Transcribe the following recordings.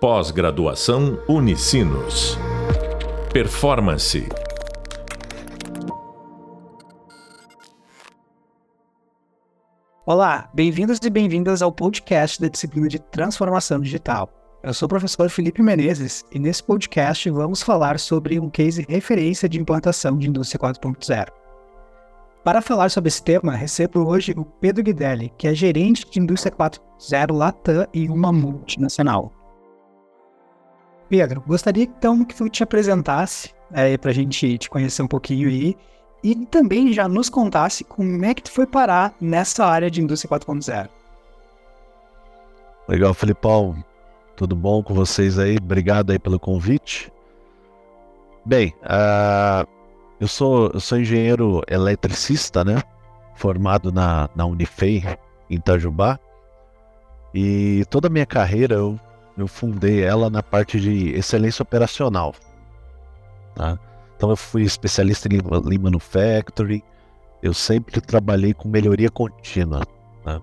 Pós-graduação Unicinos. Performance. Olá, bem-vindos e bem-vindas ao podcast da disciplina de Transformação Digital. Eu sou o professor Felipe Menezes e nesse podcast vamos falar sobre um case referência de implantação de indústria 4.0. Para falar sobre esse tema, recebo hoje o Pedro Guidelli, que é gerente de indústria 4.0 Latam e uma multinacional. Pedro, gostaria então que tu te apresentasse é, para a gente te conhecer um pouquinho aí e também já nos contasse como é que tu foi parar nessa área de indústria 4.0. Legal, Felipão. Tudo bom com vocês aí? Obrigado aí pelo convite. Bem, uh, eu, sou, eu sou engenheiro eletricista, né? Formado na, na Unifei, em Itajubá. E toda a minha carreira eu eu fundei ela na parte de excelência operacional. Tá? Então eu fui especialista em Lean Manufacturing, eu sempre trabalhei com melhoria contínua. Tá?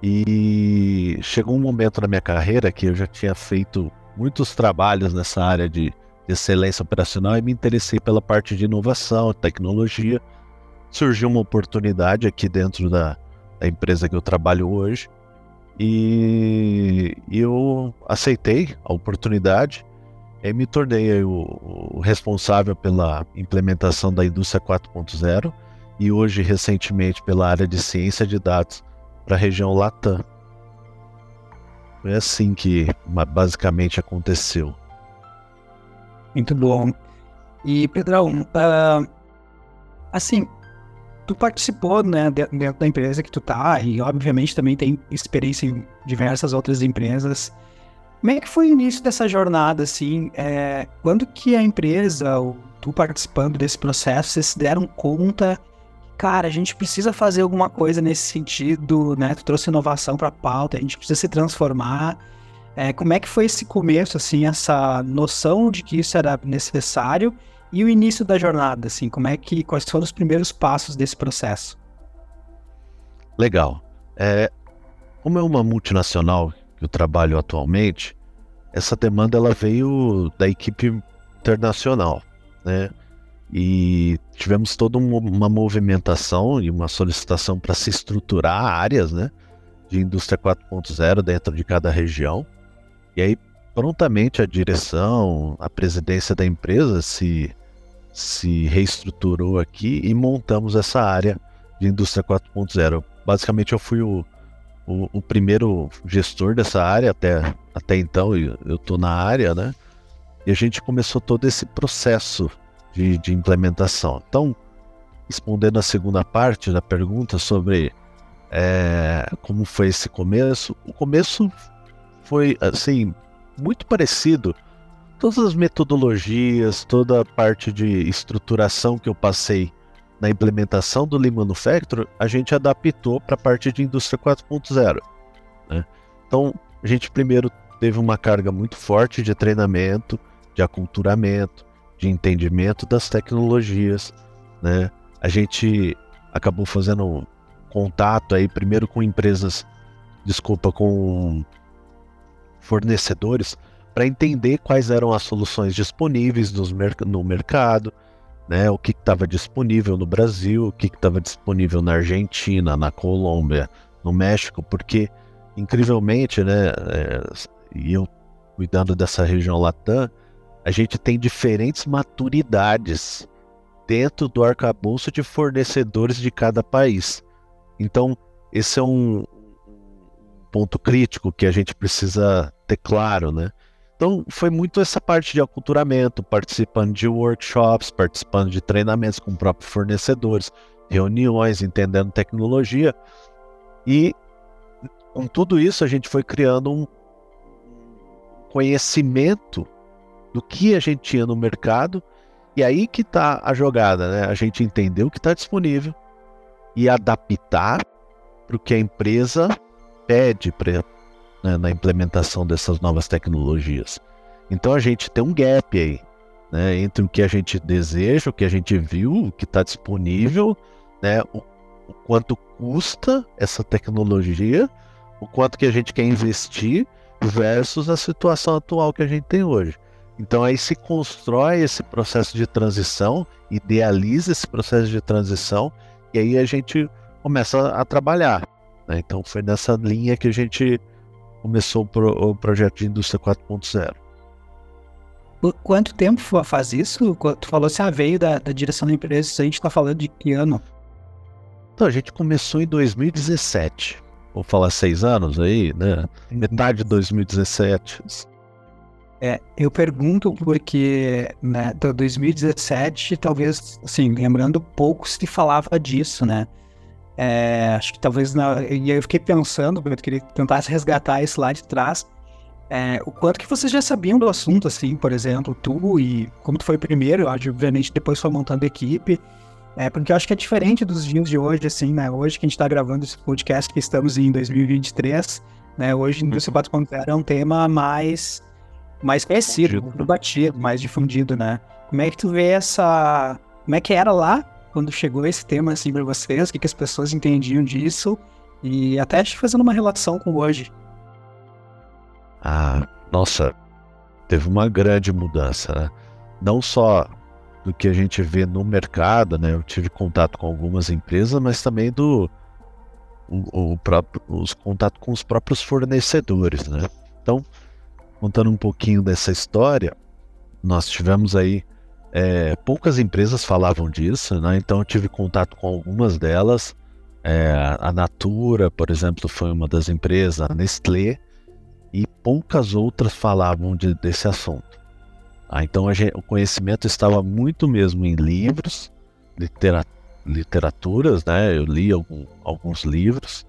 E chegou um momento na minha carreira que eu já tinha feito muitos trabalhos nessa área de excelência operacional e me interessei pela parte de inovação, tecnologia. Surgiu uma oportunidade aqui dentro da, da empresa que eu trabalho hoje e eu aceitei a oportunidade e me tornei o, o responsável pela implementação da indústria 4.0 e hoje recentemente pela área de ciência de dados para a região Latam. Foi assim que basicamente aconteceu. Muito bom. E Pedrão, uh, assim, tu participou, né, dentro da empresa que tu tá, e obviamente também tem experiência em diversas outras empresas. Como é que foi o início dessa jornada, assim? É, quando que a empresa, ou tu participando desse processo, vocês se deram conta cara, a gente precisa fazer alguma coisa nesse sentido, né? Tu trouxe inovação para a pauta, a gente precisa se transformar. É, como é que foi esse começo, assim, essa noção de que isso era necessário e o início da jornada, assim, como é que quais foram os primeiros passos desse processo? Legal. É, como é uma multinacional que eu trabalho atualmente, essa demanda ela veio da equipe internacional, né? E tivemos toda uma movimentação e uma solicitação para se estruturar áreas, né, de indústria 4.0 dentro de cada região. E aí prontamente a direção, a presidência da empresa se se reestruturou aqui e montamos essa área de indústria 4.0. Basicamente, eu fui o, o, o, primeiro gestor dessa área até, até então, eu estou na área, né? E a gente começou todo esse processo de, de implementação. Então, respondendo a segunda parte da pergunta sobre é, como foi esse começo, o começo foi assim muito parecido todas as metodologias, toda a parte de estruturação que eu passei na implementação do Lean Manufacturing, a gente adaptou para a parte de indústria 4.0. Né? Então, a gente primeiro teve uma carga muito forte de treinamento, de aculturamento, de entendimento das tecnologias. Né? A gente acabou fazendo contato aí primeiro com empresas, desculpa, com fornecedores para entender quais eram as soluções disponíveis no mercado, né, o que estava disponível no Brasil, o que estava disponível na Argentina, na Colômbia, no México, porque incrivelmente, né, é, e eu cuidando dessa região Latam, a gente tem diferentes maturidades dentro do arcabouço de fornecedores de cada país. Então, esse é um ponto crítico que a gente precisa ter claro, né? Então, foi muito essa parte de aculturamento, participando de workshops, participando de treinamentos com próprios fornecedores, reuniões, entendendo tecnologia. E com tudo isso, a gente foi criando um conhecimento do que a gente tinha no mercado. E aí que está a jogada, né? A gente entender o que está disponível e adaptar para o que a empresa pede para né, na implementação dessas novas tecnologias. Então a gente tem um gap aí, né, entre o que a gente deseja, o que a gente viu, o que está disponível, né, o, o, quanto custa essa tecnologia, o quanto que a gente quer investir versus a situação atual que a gente tem hoje. Então aí se constrói esse processo de transição, idealiza esse processo de transição e aí a gente começa a trabalhar. Né? Então foi nessa linha que a gente começou o, pro, o projeto de indústria 4.0. Quanto tempo faz isso? Tu falou se ah, veio da, da direção da empresa, a gente está falando de que ano? Então, a gente começou em 2017. Vou falar seis anos aí, né? Metade de 2017. É, eu pergunto porque, né, 2017, talvez, assim, lembrando pouco se falava disso, né? É, acho que talvez, na, e eu fiquei pensando, eu queria tentar resgatar isso lá de trás, é, o quanto que vocês já sabiam do assunto, assim, por exemplo, tu e como tu foi primeiro, obviamente depois foi montando equipe, é, porque eu acho que é diferente dos dias de hoje, assim, né, hoje que a gente está gravando esse podcast, que estamos em 2023, né, hoje indústria 4.0 é um tema mais mais conhecido, mais batido, mais difundido, né? Como é que tu vê essa. Como é que era lá quando chegou esse tema assim para vocês? O que, que as pessoas entendiam disso? E até fazendo uma relação com hoje. Ah, nossa, teve uma grande mudança, né? Não só do que a gente vê no mercado, né? Eu tive contato com algumas empresas, mas também do o, o próprio, os contatos com os próprios fornecedores, né? Então, contando um pouquinho dessa história, nós tivemos aí é, poucas empresas falavam disso, né? Então eu tive contato com algumas delas. É, a Natura, por exemplo, foi uma das empresas, a Nestlé, e poucas outras falavam de, desse assunto. Ah, então gente, o conhecimento estava muito mesmo em livros, litera, literaturas, né? Eu li algum, alguns livros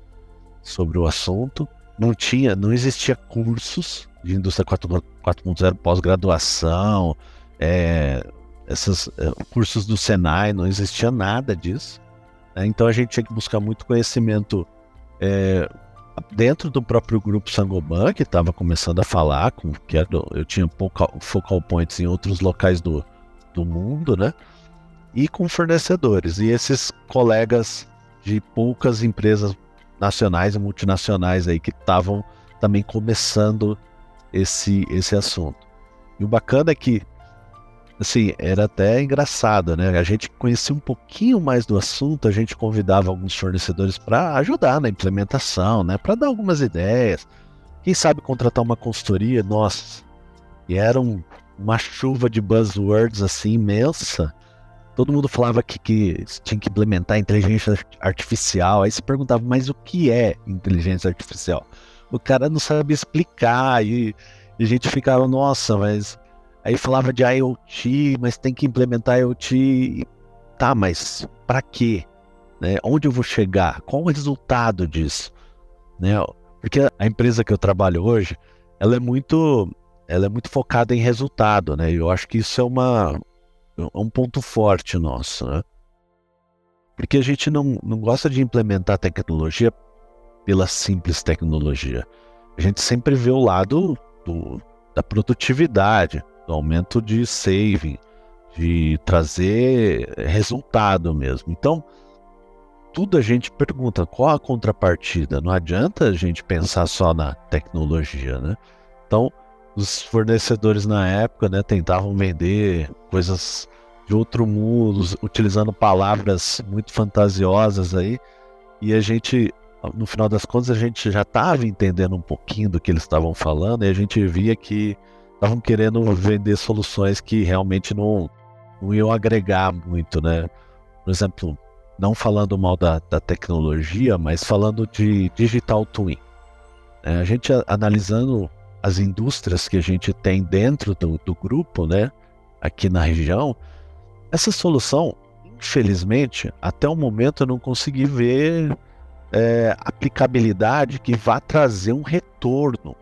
sobre o assunto. Não tinha, não existia cursos de indústria 4.0 pós-graduação, é, esses é, cursos do Senai, não existia nada disso. Né? Então a gente tinha que buscar muito conhecimento é, dentro do próprio grupo Sangoban, que estava começando a falar, com, que era, eu tinha pouca, focal points em outros locais do, do mundo, né? E com fornecedores. E esses colegas de poucas empresas nacionais e multinacionais aí que estavam também começando esse, esse assunto. E o bacana é que, assim, era até engraçado, né? A gente conhecia um pouquinho mais do assunto, a gente convidava alguns fornecedores para ajudar na implementação, né? Para dar algumas ideias. Quem sabe contratar uma consultoria, nossa. E era um, uma chuva de buzzwords assim imensa. Todo mundo falava que, que tinha que implementar inteligência artificial. Aí se perguntava, mas o que é inteligência artificial? o cara não sabe explicar e, e a gente ficava, nossa, mas aí falava de IoT, mas tem que implementar IoT. Tá, mas para quê? Né? Onde eu vou chegar? Qual o resultado disso? Né? Porque a empresa que eu trabalho hoje, ela é muito, ela é muito focada em resultado, né? Eu acho que isso é uma é um ponto forte nosso, né? Porque a gente não, não gosta de implementar tecnologia pela simples tecnologia. A gente sempre vê o lado do, da produtividade, do aumento de saving, de trazer resultado mesmo. Então, tudo a gente pergunta qual a contrapartida. Não adianta a gente pensar só na tecnologia, né? Então, os fornecedores na época, né, tentavam vender coisas de outro mundo, utilizando palavras muito fantasiosas aí, e a gente no final das contas a gente já estava entendendo um pouquinho do que eles estavam falando e a gente via que estavam querendo vender soluções que realmente não, não iam agregar muito, né? Por exemplo, não falando mal da, da tecnologia, mas falando de digital twin. É, a gente analisando as indústrias que a gente tem dentro do, do grupo, né? Aqui na região, essa solução, infelizmente, até o momento eu não consegui ver é, aplicabilidade que vá trazer um retorno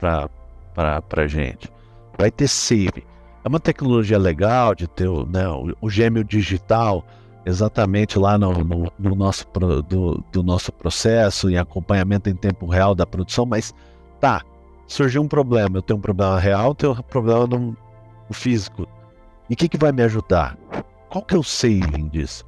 para a gente. Vai ter save. É uma tecnologia legal de ter né, o, o gêmeo digital exatamente lá no, no, no nosso, do, do, nosso processo em acompanhamento em tempo real da produção, mas tá, surgiu um problema, eu tenho um problema real, tenho um problema no, no físico. E o que, que vai me ajudar? Qual que é o saving disso?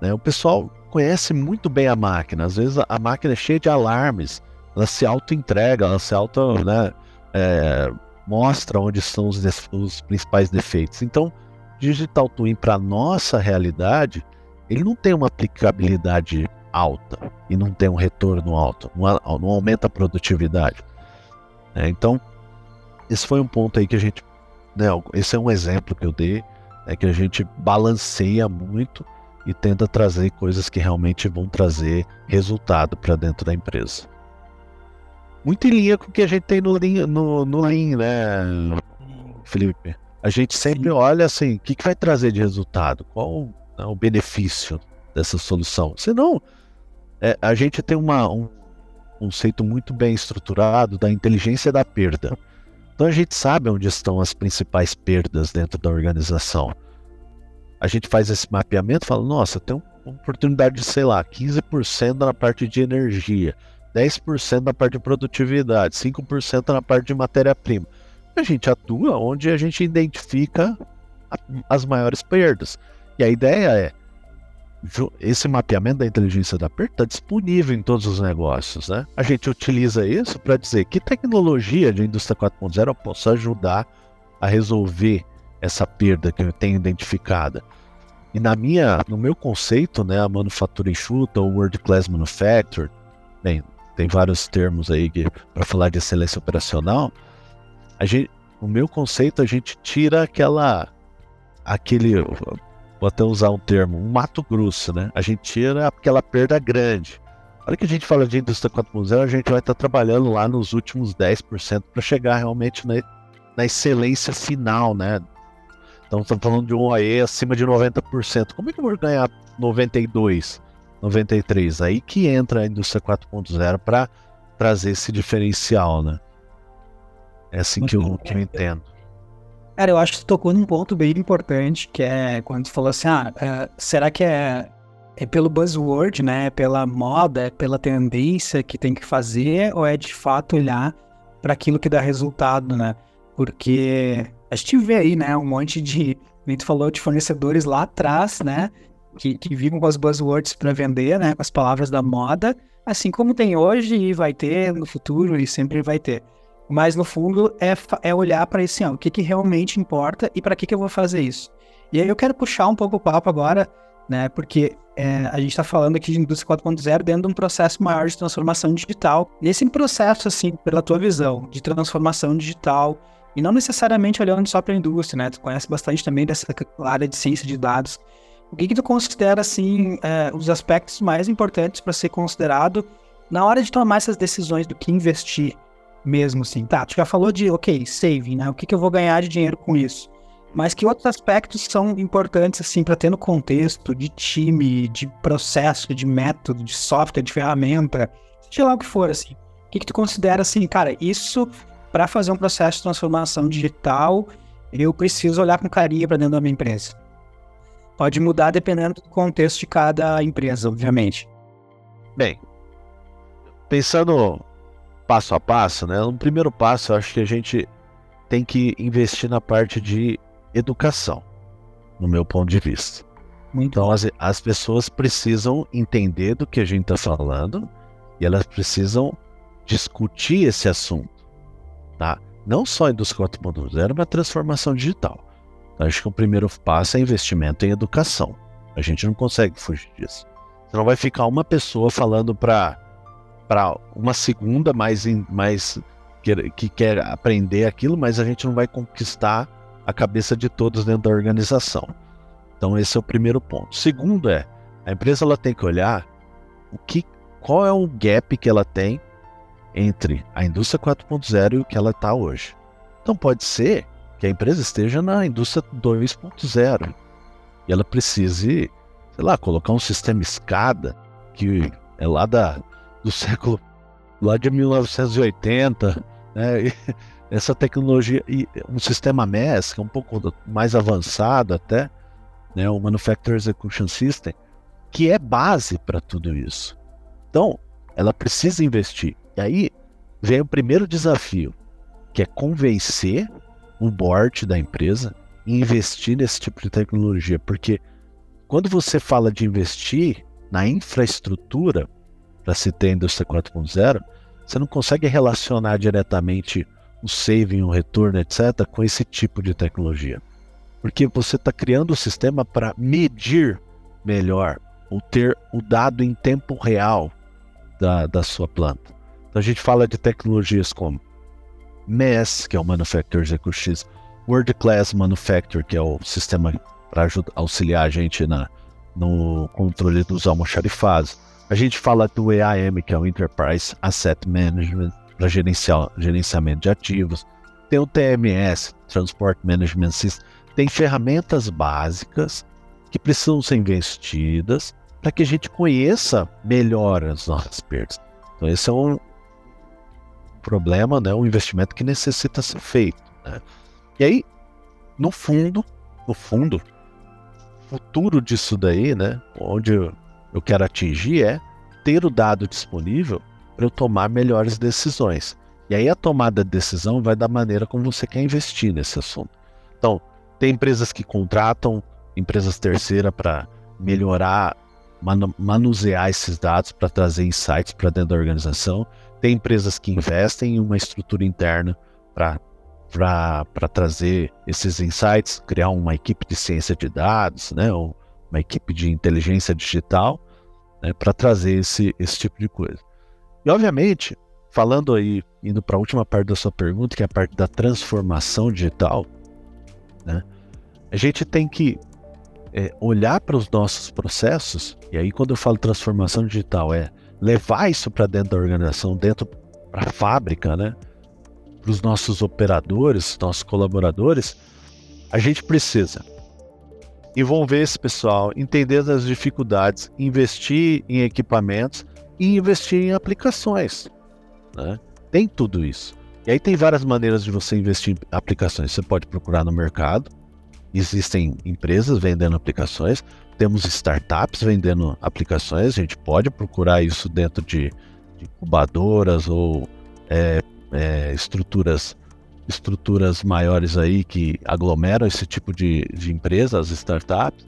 Né, o pessoal conhece muito bem a máquina. Às vezes a máquina é cheia de alarmes ela se auto-entrega, ela se auto, né, é, mostra onde estão os, os principais defeitos. Então, Digital Twin para nossa realidade, ele não tem uma aplicabilidade alta e não tem um retorno alto, não, não aumenta a produtividade. É, então, esse foi um ponto aí que a gente, né, esse é um exemplo que eu dei, é que a gente balanceia muito e tenta trazer coisas que realmente vão trazer resultado para dentro da empresa. Muito em linha com o que a gente tem no Lean, no, no Lean né, Felipe? A gente sempre Sim. olha assim, o que, que vai trazer de resultado? Qual né, o benefício dessa solução? Senão, é, a gente tem uma, um conceito muito bem estruturado da inteligência da perda. Então a gente sabe onde estão as principais perdas dentro da organização. A gente faz esse mapeamento e fala, nossa, tem uma oportunidade de, sei lá, 15% na parte de energia, 10% na parte de produtividade, 5% na parte de matéria-prima a gente atua onde a gente identifica as maiores perdas. E a ideia é esse mapeamento da inteligência da perda está disponível em todos os negócios, né? A gente utiliza isso para dizer que tecnologia de indústria 4.0 eu posso ajudar a resolver essa perda que eu tenho identificada. E na minha, no meu conceito, né, a manufatura enxuta ou world class manufacture, bem, tem vários termos aí para falar de excelência operacional, a gente, o meu conceito, a gente tira aquela. aquele. Vou até usar um termo, um mato grosso, né? A gente tira aquela perda grande. A hora que a gente fala de indústria 4.0, a gente vai estar trabalhando lá nos últimos 10% para chegar realmente na, na excelência final, né? Então estamos falando de um OE acima de 90%. Como é que eu vou ganhar 92, 93? Aí que entra a indústria 4.0 para trazer esse diferencial, né? É assim que eu, que eu entendo. Cara, eu acho que você tocou num ponto bem importante, que é quando você falou assim, ah, é, será que é, é pelo buzzword, né? É pela moda, é pela tendência que tem que fazer, ou é de fato olhar para aquilo que dá resultado, né? Porque a gente vê aí, né, um monte de, como tu falou, de fornecedores lá atrás, né? Que, que vivem com as buzzwords para vender, né? Com as palavras da moda, assim como tem hoje e vai ter no futuro e sempre vai ter. Mas no fundo é, é olhar para esse, ó, o que, que realmente importa e para que, que eu vou fazer isso. E aí eu quero puxar um pouco o papo agora, né? Porque é, a gente está falando aqui de indústria 4.0 dentro de um processo maior de transformação digital. Nesse processo, assim, pela tua visão de transformação digital, e não necessariamente olhando só para a indústria, né? Tu conhece bastante também dessa área de ciência de dados. O que, que tu considera, assim, é, os aspectos mais importantes para ser considerado na hora de tomar essas decisões do que investir mesmo, assim. Tá, tu já falou de, ok, saving, né? O que, que eu vou ganhar de dinheiro com isso? Mas que outros aspectos são importantes, assim, para ter no contexto de time, de processo, de método, de software, de ferramenta, seja lá o que for, assim. O que, que tu considera, assim, cara, isso, para fazer um processo de transformação digital, eu preciso olhar com carinho para dentro da minha empresa? Pode mudar dependendo do contexto de cada empresa, obviamente. Bem, pensando passo a passo, né? No primeiro passo, eu acho que a gente tem que investir na parte de educação, no meu ponto de vista. Muito então, as, as pessoas precisam entender do que a gente está falando e elas precisam discutir esse assunto, tá? Não só a indústria 4.0, mas transformação digital. Acho que o primeiro passo é investimento em educação. A gente não consegue fugir disso. Você não vai ficar uma pessoa falando para uma segunda mais, mais que, que quer aprender aquilo, mas a gente não vai conquistar a cabeça de todos dentro da organização. Então esse é o primeiro ponto. Segundo é, a empresa ela tem que olhar o que, qual é o gap que ela tem entre a indústria 4.0 e o que ela está hoje. Então pode ser que a empresa esteja na indústria 2.0 e ela precise, sei lá, colocar um sistema escada que é lá da do século lá de 1980, né? Essa tecnologia e um sistema MES que é um pouco mais avançado até, né? O Manufacturing Execution System, que é base para tudo isso. Então, ela precisa investir. E aí vem o primeiro desafio, que é convencer o board da empresa em investir nesse tipo de tecnologia, porque quando você fala de investir na infraestrutura, para se ter a indústria 4.0, você não consegue relacionar diretamente o saving, o retorno, etc., com esse tipo de tecnologia. Porque você está criando o sistema para medir melhor ou ter o dado em tempo real da, da sua planta. Então a gente fala de tecnologias como MES, que é o Manufacturer Executive World Class Manufacturer, que é o sistema para auxiliar a gente na, no controle dos almoxarifados. A gente fala do EAM, que é o Enterprise Asset Management, para gerenciamento de ativos. Tem o TMS, Transport Management System. Tem ferramentas básicas que precisam ser investidas para que a gente conheça melhor as nossas perdas. Então, esse é um problema, né, um investimento que necessita ser feito. Né? E aí, no fundo, no fundo, futuro disso daí, né, onde eu quero atingir é ter o dado disponível para eu tomar melhores decisões. E aí a tomada de decisão vai da maneira como você quer investir nesse assunto. Então, tem empresas que contratam empresas terceiras para melhorar, manusear esses dados para trazer insights para dentro da organização. Tem empresas que investem em uma estrutura interna para trazer esses insights, criar uma equipe de ciência de dados, né, ou uma equipe de inteligência digital, né, para trazer esse, esse tipo de coisa. E obviamente, falando aí, indo para a última parte da sua pergunta, que é a parte da transformação digital, né? A gente tem que é, olhar para os nossos processos, e aí quando eu falo transformação digital, é levar isso para dentro da organização, dentro para a fábrica, né? Para os nossos operadores, nossos colaboradores, a gente precisa envolver esse pessoal, entender as dificuldades, investir em equipamentos e investir em aplicações. Né? Tem tudo isso. E aí tem várias maneiras de você investir em aplicações. Você pode procurar no mercado. Existem empresas vendendo aplicações. Temos startups vendendo aplicações. A gente pode procurar isso dentro de, de incubadoras ou é, é, estruturas estruturas maiores aí que aglomeram esse tipo de, de empresas, startups.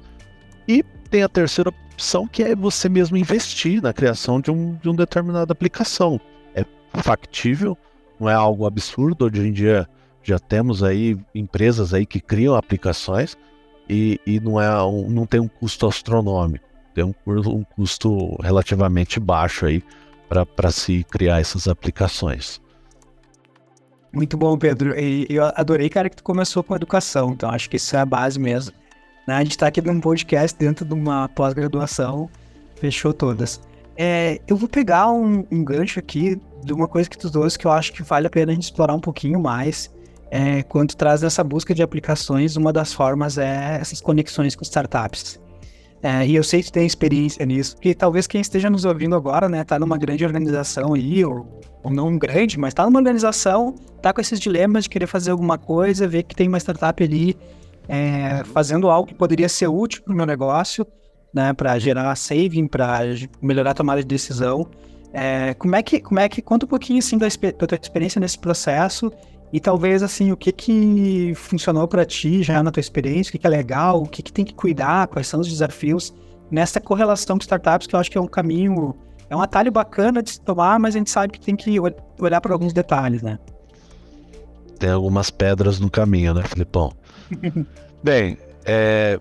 E tem a terceira opção que é você mesmo investir na criação de, um, de uma determinada aplicação. É factível, não é algo absurdo. Hoje em dia já temos aí empresas aí que criam aplicações e, e não, é um, não tem um custo astronômico, tem um, um custo relativamente baixo aí para se criar essas aplicações. Muito bom, Pedro. E eu adorei, cara, que tu começou com educação. Então, acho que isso é a base mesmo. Né? A gente está aqui num podcast dentro de uma pós-graduação, fechou todas. É, eu vou pegar um, um, gancho aqui de uma coisa que tu trouxe que eu acho que vale a pena a gente explorar um pouquinho mais. É, quando traz essa busca de aplicações, uma das formas é essas conexões com startups. É, e eu sei que tem experiência nisso, porque talvez quem esteja nos ouvindo agora, né, tá numa grande organização aí, ou, ou não grande, mas tá numa organização, tá com esses dilemas de querer fazer alguma coisa, ver que tem uma startup ali é, fazendo algo que poderia ser útil para o meu negócio, né, para gerar saving, para melhorar a tomada de decisão. É, como é que, como é que conta um pouquinho assim da, da tua experiência nesse processo e talvez assim o que que funcionou para ti já na tua experiência, o que, que é legal, o que, que tem que cuidar, quais são os desafios nessa correlação com startups que eu acho que é um caminho, é um atalho bacana de se tomar, mas a gente sabe que tem que olhar para alguns detalhes, né? Tem algumas pedras no caminho, né, Filipão? Bem, é,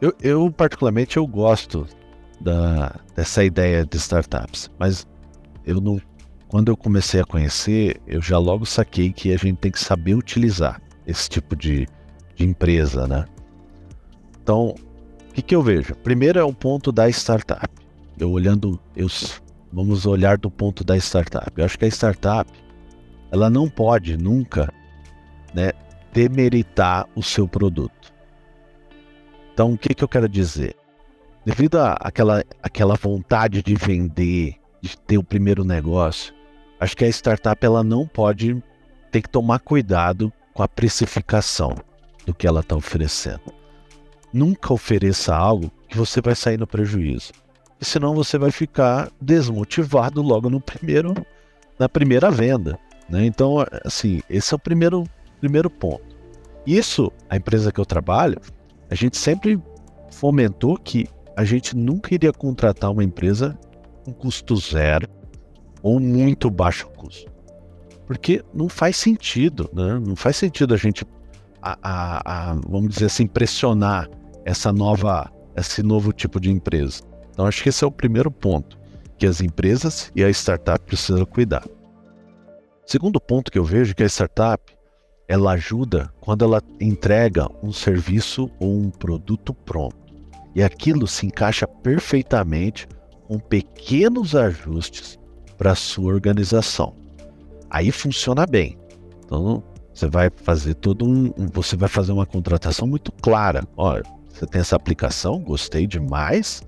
eu, eu, particularmente eu gosto da, dessa ideia de startups, mas eu não, quando eu comecei a conhecer, eu já logo saquei que a gente tem que saber utilizar esse tipo de, de empresa, né? Então, o que, que eu vejo? Primeiro é o ponto da startup. Eu olhando, eu, vamos olhar do ponto da startup. Eu acho que a startup, ela não pode nunca, né, demeritar o seu produto. Então, o que, que eu quero dizer? Devido àquela aquela vontade de vender, de ter o primeiro negócio, acho que a startup ela não pode ter que tomar cuidado com a precificação do que ela está oferecendo. Nunca ofereça algo que você vai sair no prejuízo. E senão você vai ficar desmotivado logo no primeiro, na primeira venda. Né? Então, assim, esse é o primeiro primeiro ponto. Isso, a empresa que eu trabalho, a gente sempre fomentou que a gente nunca iria contratar uma empresa com custo zero, ou muito baixo custo. Porque não faz sentido, né? Não faz sentido a gente, a, a, a, vamos dizer assim, pressionar essa nova, esse novo tipo de empresa. Então acho que esse é o primeiro ponto que as empresas e a startup precisam cuidar. Segundo ponto que eu vejo é que a startup ela ajuda quando ela entrega um serviço ou um produto pronto. E aquilo se encaixa perfeitamente com pequenos ajustes para sua organização. Aí funciona bem. Então você vai fazer todo um, você vai fazer uma contratação muito clara. Olha, você tem essa aplicação, gostei demais,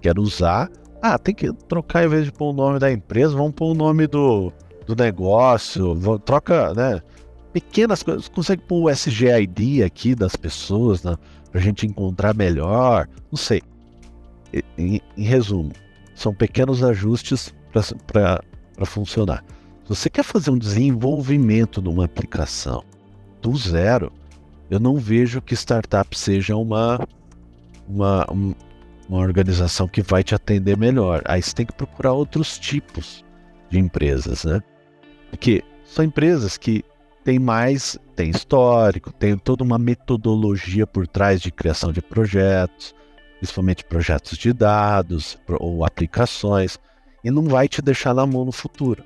quero usar. Ah, tem que trocar em vez de pôr o nome da empresa, vamos pôr o nome do, do negócio, troca, né? Pequenas coisas, consegue pôr o SGID aqui das pessoas, né? Pra gente encontrar melhor, não sei. Em, em resumo, são pequenos ajustes para funcionar. Se você quer fazer um desenvolvimento de uma aplicação do zero, eu não vejo que startup seja uma, uma, uma organização que vai te atender melhor. Aí você tem que procurar outros tipos de empresas, né? Porque são empresas que têm mais, têm histórico, têm toda uma metodologia por trás de criação de projetos, principalmente projetos de dados ou aplicações, e não vai te deixar na mão no futuro.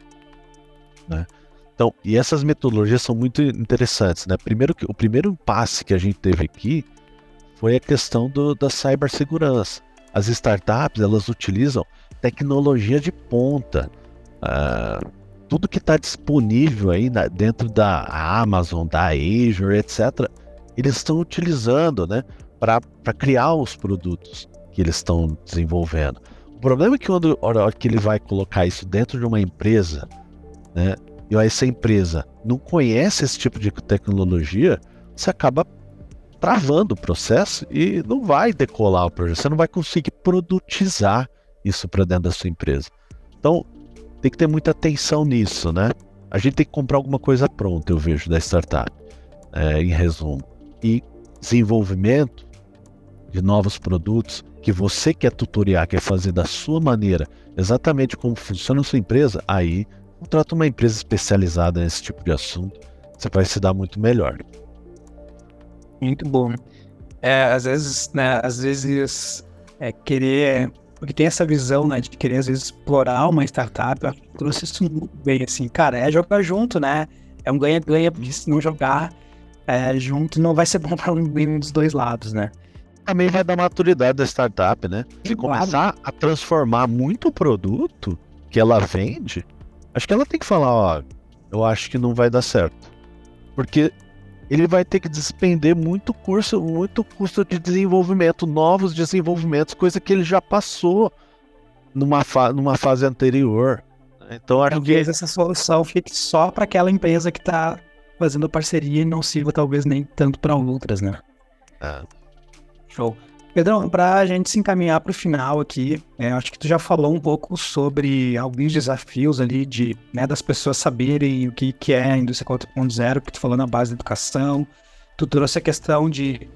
Né? Então, e essas metodologias são muito interessantes. Né? Primeiro, o primeiro passe que a gente teve aqui foi a questão do, da cibersegurança. As startups elas utilizam tecnologia de ponta. Uh, tudo que está disponível aí na, dentro da Amazon, da Azure, etc., eles estão utilizando né, para criar os produtos que eles estão desenvolvendo. O problema é que quando hora que ele vai colocar isso dentro de uma empresa, né, e essa empresa não conhece esse tipo de tecnologia, você acaba travando o processo e não vai decolar o projeto. Você não vai conseguir produtizar isso para dentro da sua empresa. Então, tem que ter muita atenção nisso, né? A gente tem que comprar alguma coisa pronta, eu vejo, da startup, é, em resumo. E desenvolvimento de novos produtos que você quer tutoriar, quer fazer da sua maneira, exatamente como funciona a sua empresa, aí contrata uma empresa especializada nesse tipo de assunto, você vai se dar muito melhor. Muito bom. É, às vezes, né, às vezes é, querer porque tem essa visão, né, de querer às vezes explorar uma startup. Eu trouxe isso muito bem, assim, cara, é jogar junto, né? É um ganha-ganha, porque se não jogar é, junto não vai ser bom para nenhum dos dois lados, né? Também vai dar maturidade da startup, né? Se começar a transformar muito o produto que ela vende, acho que ela tem que falar, ó, eu acho que não vai dar certo. Porque ele vai ter que despender muito curso, muito custo de desenvolvimento, novos desenvolvimentos, coisa que ele já passou numa, fa numa fase anterior. Então acho talvez que essa solução fique só para aquela empresa que está fazendo parceria e não sirva talvez nem tanto para outras, né? É. Show. Pedrão, para a gente se encaminhar para o final aqui, é, acho que tu já falou um pouco sobre alguns desafios ali de, né, das pessoas saberem o que, que é a indústria 4.0, que tu falou na base da educação. Tu trouxe a questão de,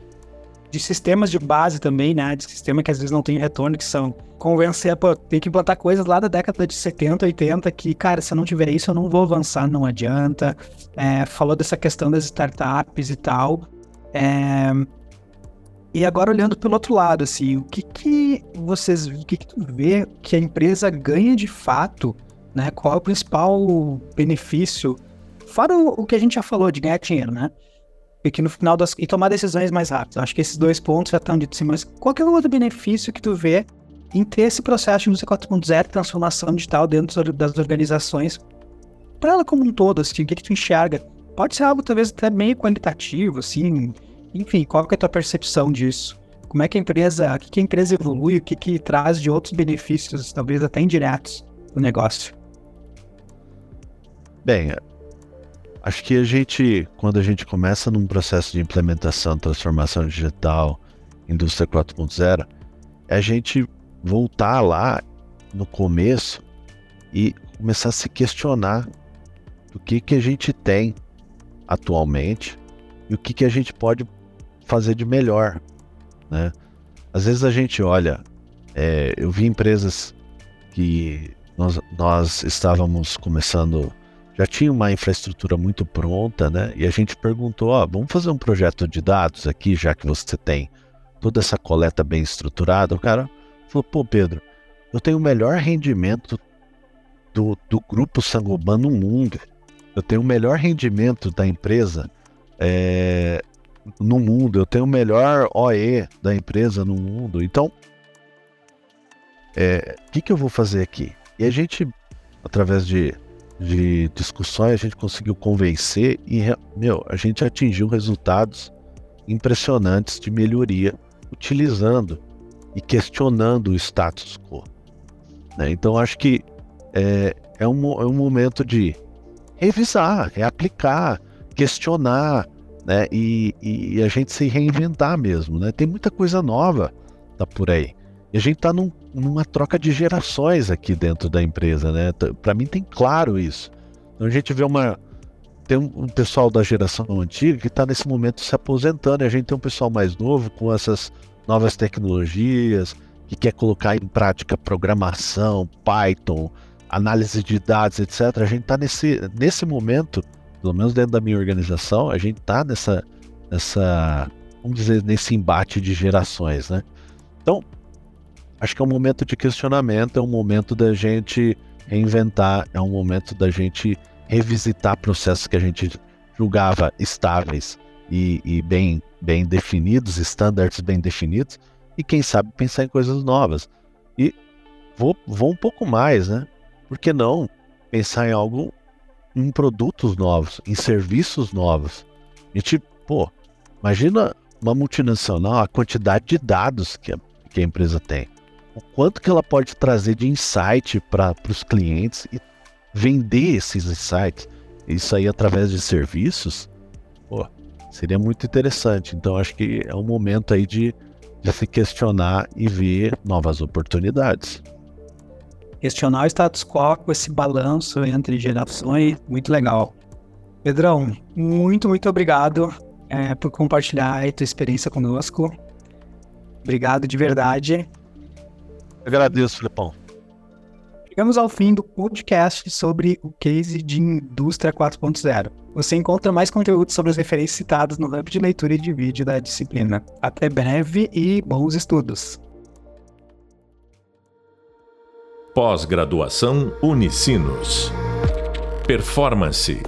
de sistemas de base também, né? De sistema que às vezes não tem retorno, que são convencer, pô, tem que implantar coisas lá da década de 70, 80, que, cara, se eu não tiver isso, eu não vou avançar, não adianta. É, falou dessa questão das startups e tal. É, e agora olhando pelo outro lado, assim, o que que vocês, o que que tu vê que a empresa ganha de fato, né? Qual é o principal benefício? Fora o, que a gente já falou de ganhar dinheiro, né? E que no final das e tomar decisões mais rápidas. Acho que esses dois pontos já estão ditos, mas qual é o outro benefício que tu vê em ter esse processo de indústria 4.0, transformação digital dentro das organizações, para ela como um todo, assim, o que, que tu enxerga? Pode ser algo talvez até meio qualitativo, assim, enfim, qual que é a tua percepção disso? Como é que a empresa, o que, que a empresa evolui, o que, que traz de outros benefícios, talvez até indiretos, do negócio? Bem, acho que a gente, quando a gente começa num processo de implementação, transformação digital, indústria 4.0, é a gente voltar lá no começo e começar a se questionar do que, que a gente tem atualmente e o que, que a gente pode fazer de melhor, né? Às vezes a gente olha, é, eu vi empresas que nós, nós estávamos começando, já tinha uma infraestrutura muito pronta, né? E a gente perguntou, ó, vamos fazer um projeto de dados aqui, já que você tem toda essa coleta bem estruturada. O cara falou, pô, Pedro, eu tenho o melhor rendimento do, do grupo Sangoban no mundo. Eu tenho o melhor rendimento da empresa é, no mundo. Eu tenho o melhor OE da empresa no mundo. Então, é, o que, que eu vou fazer aqui? E a gente, através de, de discussões, a gente conseguiu convencer e, meu, a gente atingiu resultados impressionantes de melhoria utilizando e questionando o status quo. Né? Então, acho que é, é, um, é um momento de revisar, reaplicar, questionar, né? E, e, a gente se reinventar mesmo, né? Tem muita coisa nova tá por aí. E a gente está num, numa troca de gerações aqui dentro da empresa, né? Para mim tem claro isso. Então a gente vê uma tem um, um pessoal da geração antiga que está nesse momento se aposentando e a gente tem um pessoal mais novo com essas novas tecnologias que quer colocar em prática programação, Python, análise de dados, etc. A gente está nesse nesse momento, pelo menos dentro da minha organização, a gente está nessa nessa vamos dizer nesse embate de gerações, né? Então acho que é um momento de questionamento, é um momento da gente reinventar, é um momento da gente revisitar processos que a gente julgava estáveis e, e bem, bem definidos, estándares bem definidos, e quem sabe pensar em coisas novas. E vou, vou um pouco mais, né? Por que não pensar em algo, em produtos novos, em serviços novos? A gente, pô, imagina uma multinacional, a quantidade de dados que a, que a empresa tem o quanto que ela pode trazer de insight para os clientes e vender esses insights, isso aí através de serviços, pô, seria muito interessante. Então acho que é um momento aí de, de se questionar e ver novas oportunidades. Questionar o status quo com esse balanço entre gerações, muito legal. Pedrão, muito, muito obrigado é, por compartilhar a tua experiência conosco. Obrigado de verdade. Agradeço, Filipão. Chegamos ao fim do podcast sobre o case de Indústria 4.0. Você encontra mais conteúdo sobre as referências citadas no hub de leitura e de vídeo da disciplina. Até breve e bons estudos. Pós-graduação Unicinos. Performance